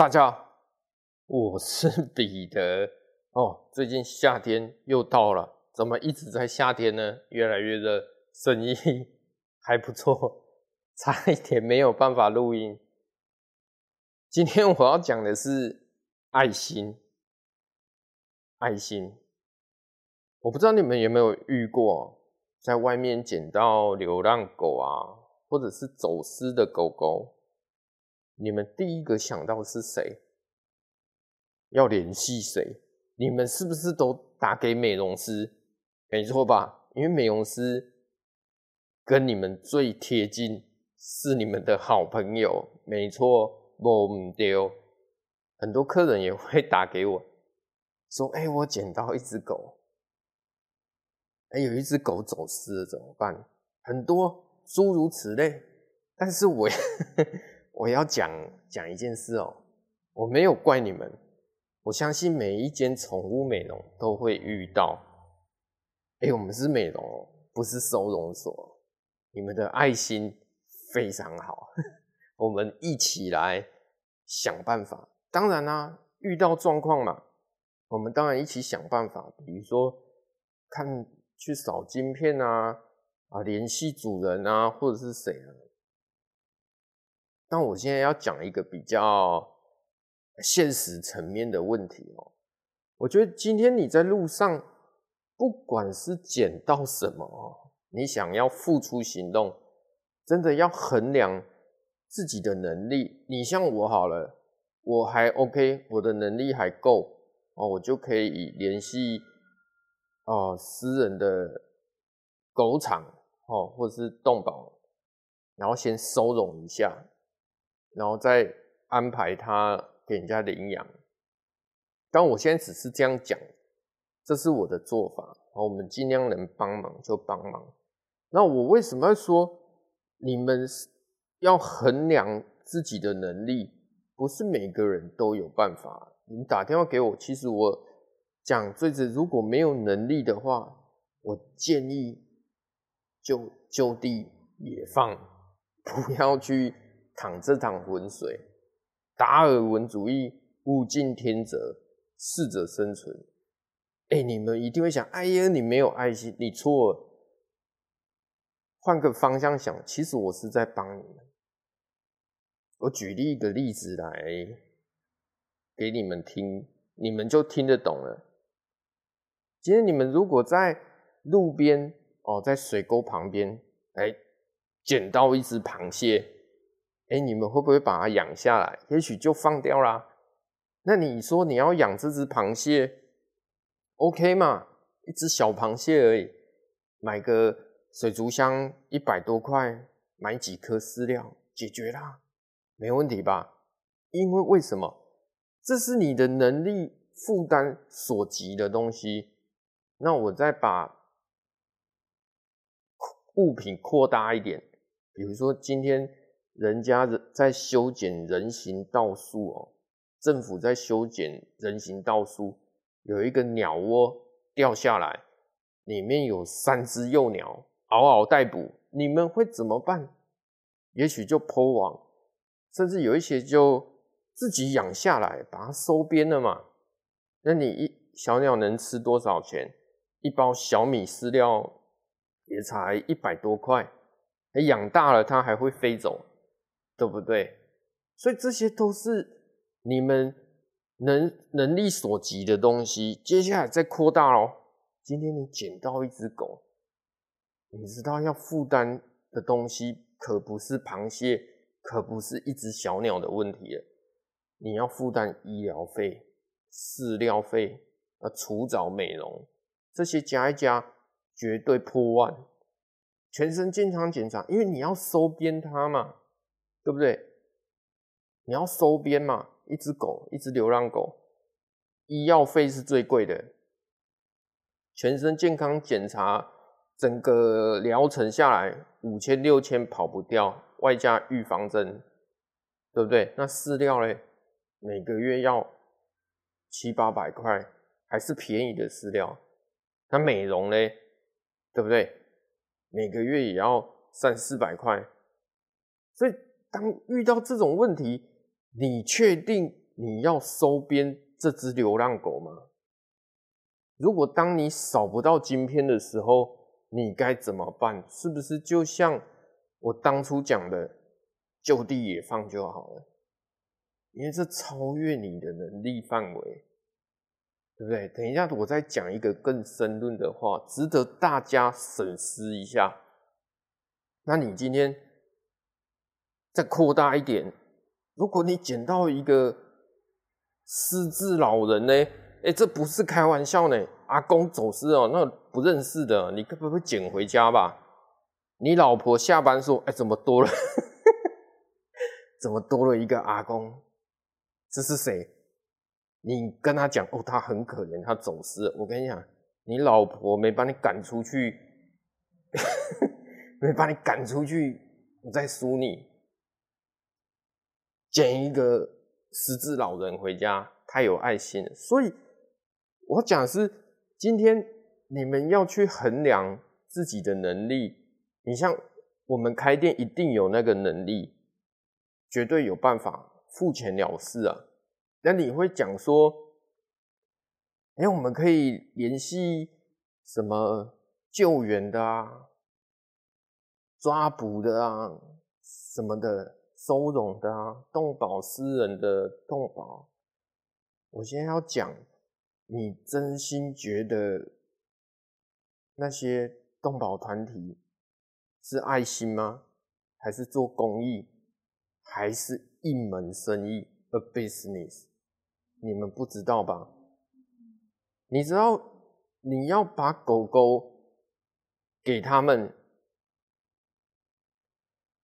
大家好，我是 彼得哦。最近夏天又到了，怎么一直在夏天呢？越来越热，生意 还不错，差一点没有办法录音。今天我要讲的是爱心，爱心。我不知道你们有没有遇过，在外面捡到流浪狗啊，或者是走失的狗狗。你们第一个想到是谁？要联系谁？你们是不是都打给美容师？没错吧？因为美容师跟你们最贴近，是你们的好朋友。没错，我唔丢。很多客人也会打给我，说：“哎、我捡到一只狗，哎、有一只狗走失了，怎么办？”很多诸如此类。但是我。我要讲讲一件事哦，我没有怪你们，我相信每一间宠物美容都会遇到。哎，我们是美容，不是收容所。你们的爱心非常好，我们一起来想办法。当然啦，遇到状况嘛，我们当然一起想办法。比如说，看去扫晶片啊，啊，联系主人啊，或者是谁啊。但我现在要讲一个比较现实层面的问题哦。我觉得今天你在路上，不管是捡到什么哦，你想要付出行动，真的要衡量自己的能力。你像我好了，我还 OK，我的能力还够哦，我就可以联系哦私人的狗场哦，或者是动保，然后先收容一下。然后再安排他给人家领养。但我现在只是这样讲，这是我的做法。我们尽量能帮忙就帮忙。那我为什么要说你们要衡量自己的能力？不是每个人都有办法。你打电话给我，其实我讲最直，如果没有能力的话，我建议就就地野放，不要去。淌这趟浑水，达尔文主义，物竞天择，适者生存。哎、你们一定会想，哎呀，你没有爱心，你错了。换个方向想，其实我是在帮你们。我举例一个例子来给你们听，你们就听得懂了。今天你们如果在路边哦，在水沟旁边，哎、欸，捡到一只螃蟹。哎，你们会不会把它养下来？也许就放掉啦。那你说你要养这只螃蟹，OK 嘛？一只小螃蟹而已，买个水族箱一百多块，买几颗饲料，解决啦，没问题吧？因为为什么？这是你的能力负担所及的东西。那我再把物品扩大一点，比如说今天。人家在修剪人行道树哦，政府在修剪人行道树，有一个鸟窝掉下来，里面有三只幼鸟嗷嗷待哺，你们会怎么办？也许就 po 网，甚至有一些就自己养下来，把它收编了嘛。那你一小鸟能吃多少钱？一包小米饲料也才一百多块，养大了它还会飞走。对不对？所以这些都是你们能能力所及的东西。接下来再扩大咯。今天你捡到一只狗，你知道要负担的东西可不是螃蟹，可不是一只小鸟的问题了。你要负担医疗费、饲料费、啊除藻美容，这些加一加，绝对破万。全身健康检查，因为你要收编它嘛。对不对？你要收编嘛？一只狗，一只流浪狗，医药费是最贵的。全身健康检查，整个疗程下来五千六千跑不掉，外加预防针，对不对？那饲料嘞，每个月要七八百块，还是便宜的饲料。那美容嘞，对不对？每个月也要三四百块，所以。当遇到这种问题，你确定你要收编这只流浪狗吗？如果当你扫不到晶片的时候，你该怎么办？是不是就像我当初讲的，就地野放就好了？因为这超越你的能力范围，对不对？等一下，我再讲一个更深论的话，值得大家审思一下。那你今天再扩大一点，如果你捡到一个失智老人呢？哎，这不是开玩笑呢，阿公走失哦，那不认识的，你可不可以捡回家吧？你老婆下班说，哎，怎么多了？怎么多了一个阿公？这是谁？你跟他讲哦，他很可怜，他走失。我跟你讲，你老婆没把你赶出去，没把你赶出去，我再输你。捡一个失智老人回家，太有爱心了。所以，我讲是，今天你们要去衡量自己的能力。你像我们开店，一定有那个能力，绝对有办法。付钱了事啊！那你会讲说，哎，我们可以联系什么救援的啊、抓捕的啊、什么的、收容的啊、动保私人的动保。我现在要讲，你真心觉得那些动保团体是爱心吗？还是做公益？还是？一门生意，a business，你们不知道吧？你知道你要把狗狗给他们，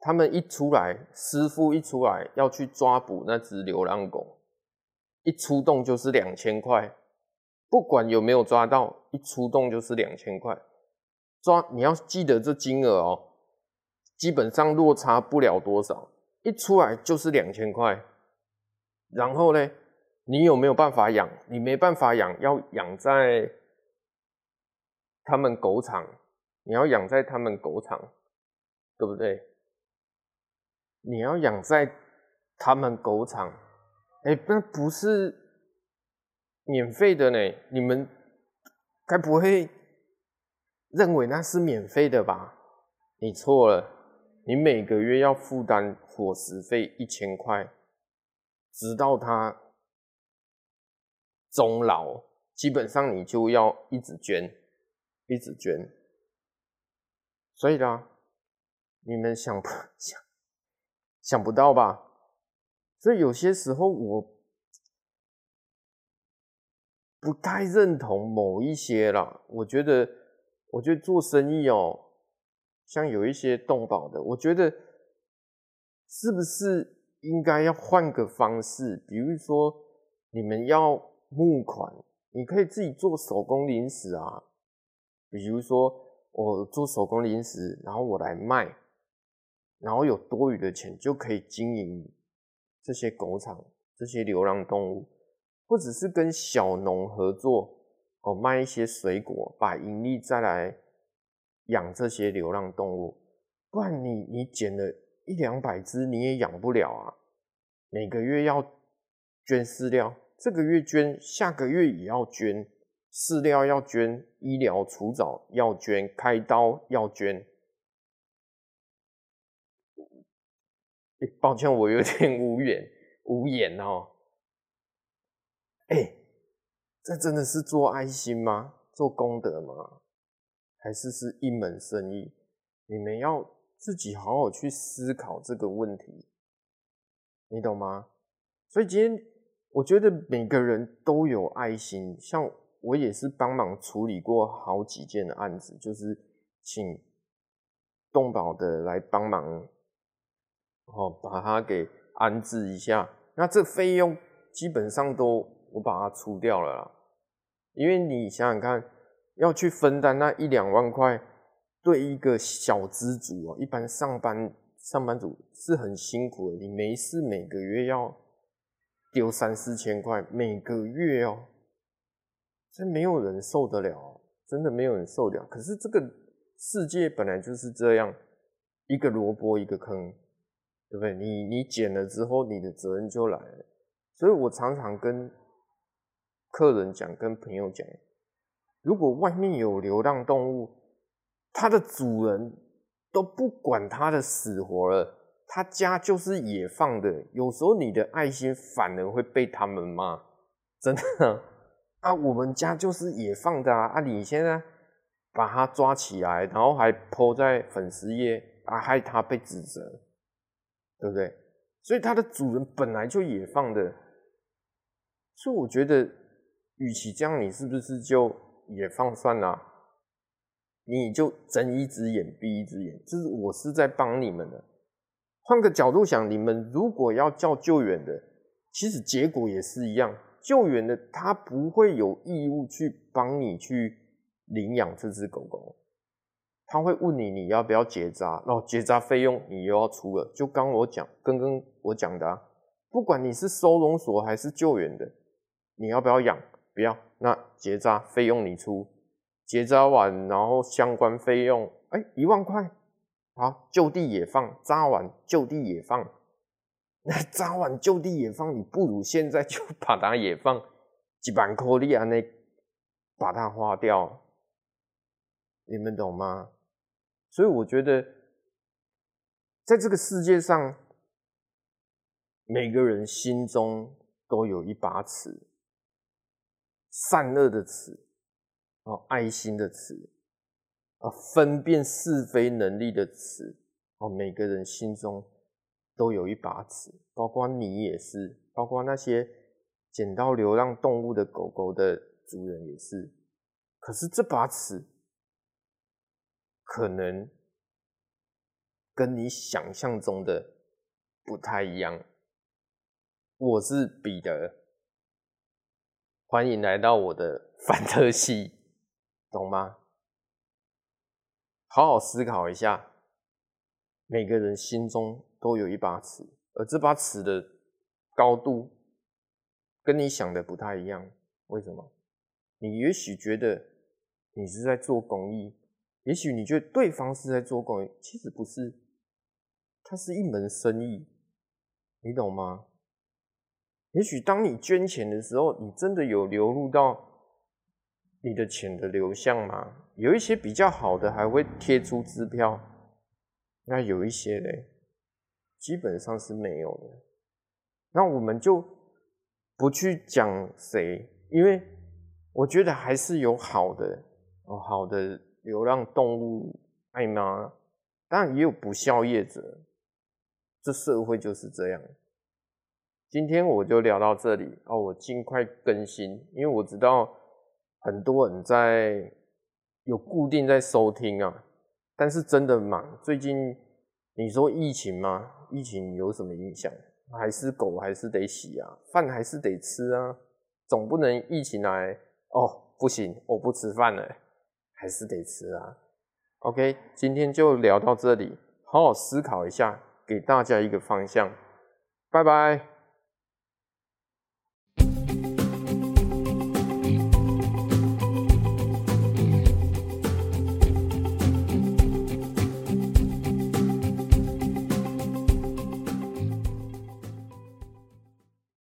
他们一出来，师傅一出来要去抓捕那只流浪狗，一出动就是两千块，不管有没有抓到，一出动就是两千块。抓，你要记得这金额哦，基本上落差不了多少。一出来就是两千块，然后呢，你有没有办法养？你没办法养，要养在他们狗场，你要养在他们狗场，对不对？你要养在他们狗场，哎，那不是免费的呢？你们该不会认为那是免费的吧？你错了。你每个月要负担伙食费一千块，直到他终老，基本上你就要一直捐，一直捐。所以呢，你们想不想想不到吧？所以有些时候我不太认同某一些啦。我觉得，我觉得做生意哦。像有一些动保的，我觉得是不是应该要换个方式？比如说，你们要募款，你可以自己做手工零食啊。比如说，我做手工零食，然后我来卖，然后有多余的钱就可以经营这些狗场、这些流浪动物，或者是跟小农合作，哦，卖一些水果，把盈利再来。养这些流浪动物，不然你你捡了一两百只你也养不了啊！每个月要捐饲料，这个月捐，下个月也要捐饲料，要捐医疗除蚤要捐，开刀要捐。抱歉，我有点 无言无言哦。哎，这真的是做爱心吗？做功德吗？还是是一门生意，你们要自己好好去思考这个问题，你懂吗？所以今天我觉得每个人都有爱心，像我也是帮忙处理过好几件案子，就是请动保的来帮忙，哦，把它给安置一下。那这费用基本上都我把它出掉了啦，因为你想想看。要去分担那一两万块，对一个小资族哦，一般上班上班族是很辛苦的。你没事每个月要丢三四千块，每个月哦，这没有人受得了，真的没有人受得了。可是这个世界本来就是这样，一个萝卜一个坑，对不对？你你捡了之后，你的责任就来了。所以我常常跟客人讲，跟朋友讲，如果外面有流浪动物，它的主人都不管它的死活了，他家就是野放的。有时候你的爱心反而会被他们骂，真的啊！我们家就是野放的啊！啊，你现在把它抓起来，然后还泼在粉丝页，啊，害它被指责，对不对？所以它的主人本来就野放的，所以我觉得，与其这样，你是不是就野放算了？你就睁一只眼闭一只眼，就是我是在帮你们的。换个角度想，你们如果要叫救援的，其实结果也是一样。救援的他不会有义务去帮你去领养这只狗狗，他会问你你要不要结扎，然后结扎费用你又要出了。就刚我讲，刚刚我讲的啊，不管你是收容所还是救援的，你要不要养？不要，那结扎费用你出。结扎完，然后相关费用，哎，一万块，好，就地野放，扎完就地野放。那扎完就地野放，你不如现在就 把它野放，几万块你安尼把它花掉，你们懂吗？所以我觉得，在这个世界上，每个人心中都有一把尺，善恶的尺。哦，爱心的尺，啊，分辨是非能力的尺，哦，每个人心中都有一把尺，包括你也是，包括那些捡到流浪动物的狗狗的主人也是。可是这把尺可能跟你想象中的不太一样。我是彼得，欢迎来到我的 范特西。懂吗？好好思考一下，每个人心中都有一把尺，而这把尺的高度跟你想的不太一样。为什么？你也许觉得你是在做公益，也许你觉得对方是在做公益，其实不是，它是一门生意，你懂吗？也许当你捐钱的时候，你真的有流入到。你的钱的流向吗，有一些比较好的还会贴出支票，那有一些嘞，基本上是没有的。那我们就不去讲谁，因为我觉得还是有好的哦，好的流浪动物爱妈，当然也有不孝业者，这社会就是这样。今天我就聊到这里哦，我尽快更新，因为我知道。很多人在有固定在收听啊，但是真的忙。最近你说疫情吗？疫情有什么影响？还是狗还是得洗啊，饭还是得吃啊，总不能疫情来哦，不行，我不吃饭了，还是得吃啊。OK，今天就聊到这里，好好思考一下，给大家一个方向。拜拜。